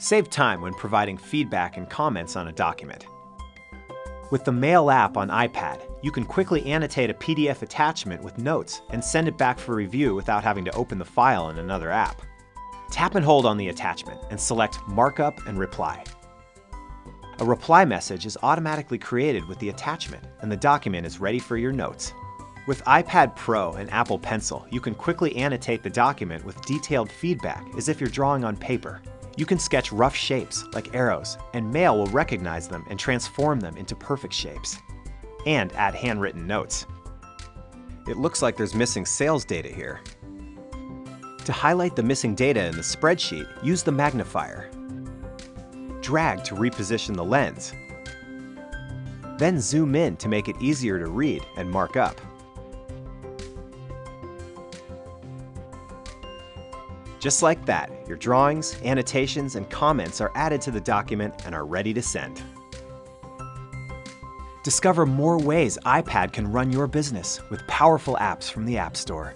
Save time when providing feedback and comments on a document. With the Mail app on iPad, you can quickly annotate a PDF attachment with notes and send it back for review without having to open the file in another app. Tap and hold on the attachment and select Markup and Reply. A reply message is automatically created with the attachment and the document is ready for your notes. With iPad Pro and Apple Pencil, you can quickly annotate the document with detailed feedback as if you're drawing on paper. You can sketch rough shapes like arrows, and Mail will recognize them and transform them into perfect shapes. And add handwritten notes. It looks like there's missing sales data here. To highlight the missing data in the spreadsheet, use the magnifier. Drag to reposition the lens. Then zoom in to make it easier to read and mark up. Just like that, your drawings, annotations, and comments are added to the document and are ready to send. Discover more ways iPad can run your business with powerful apps from the App Store.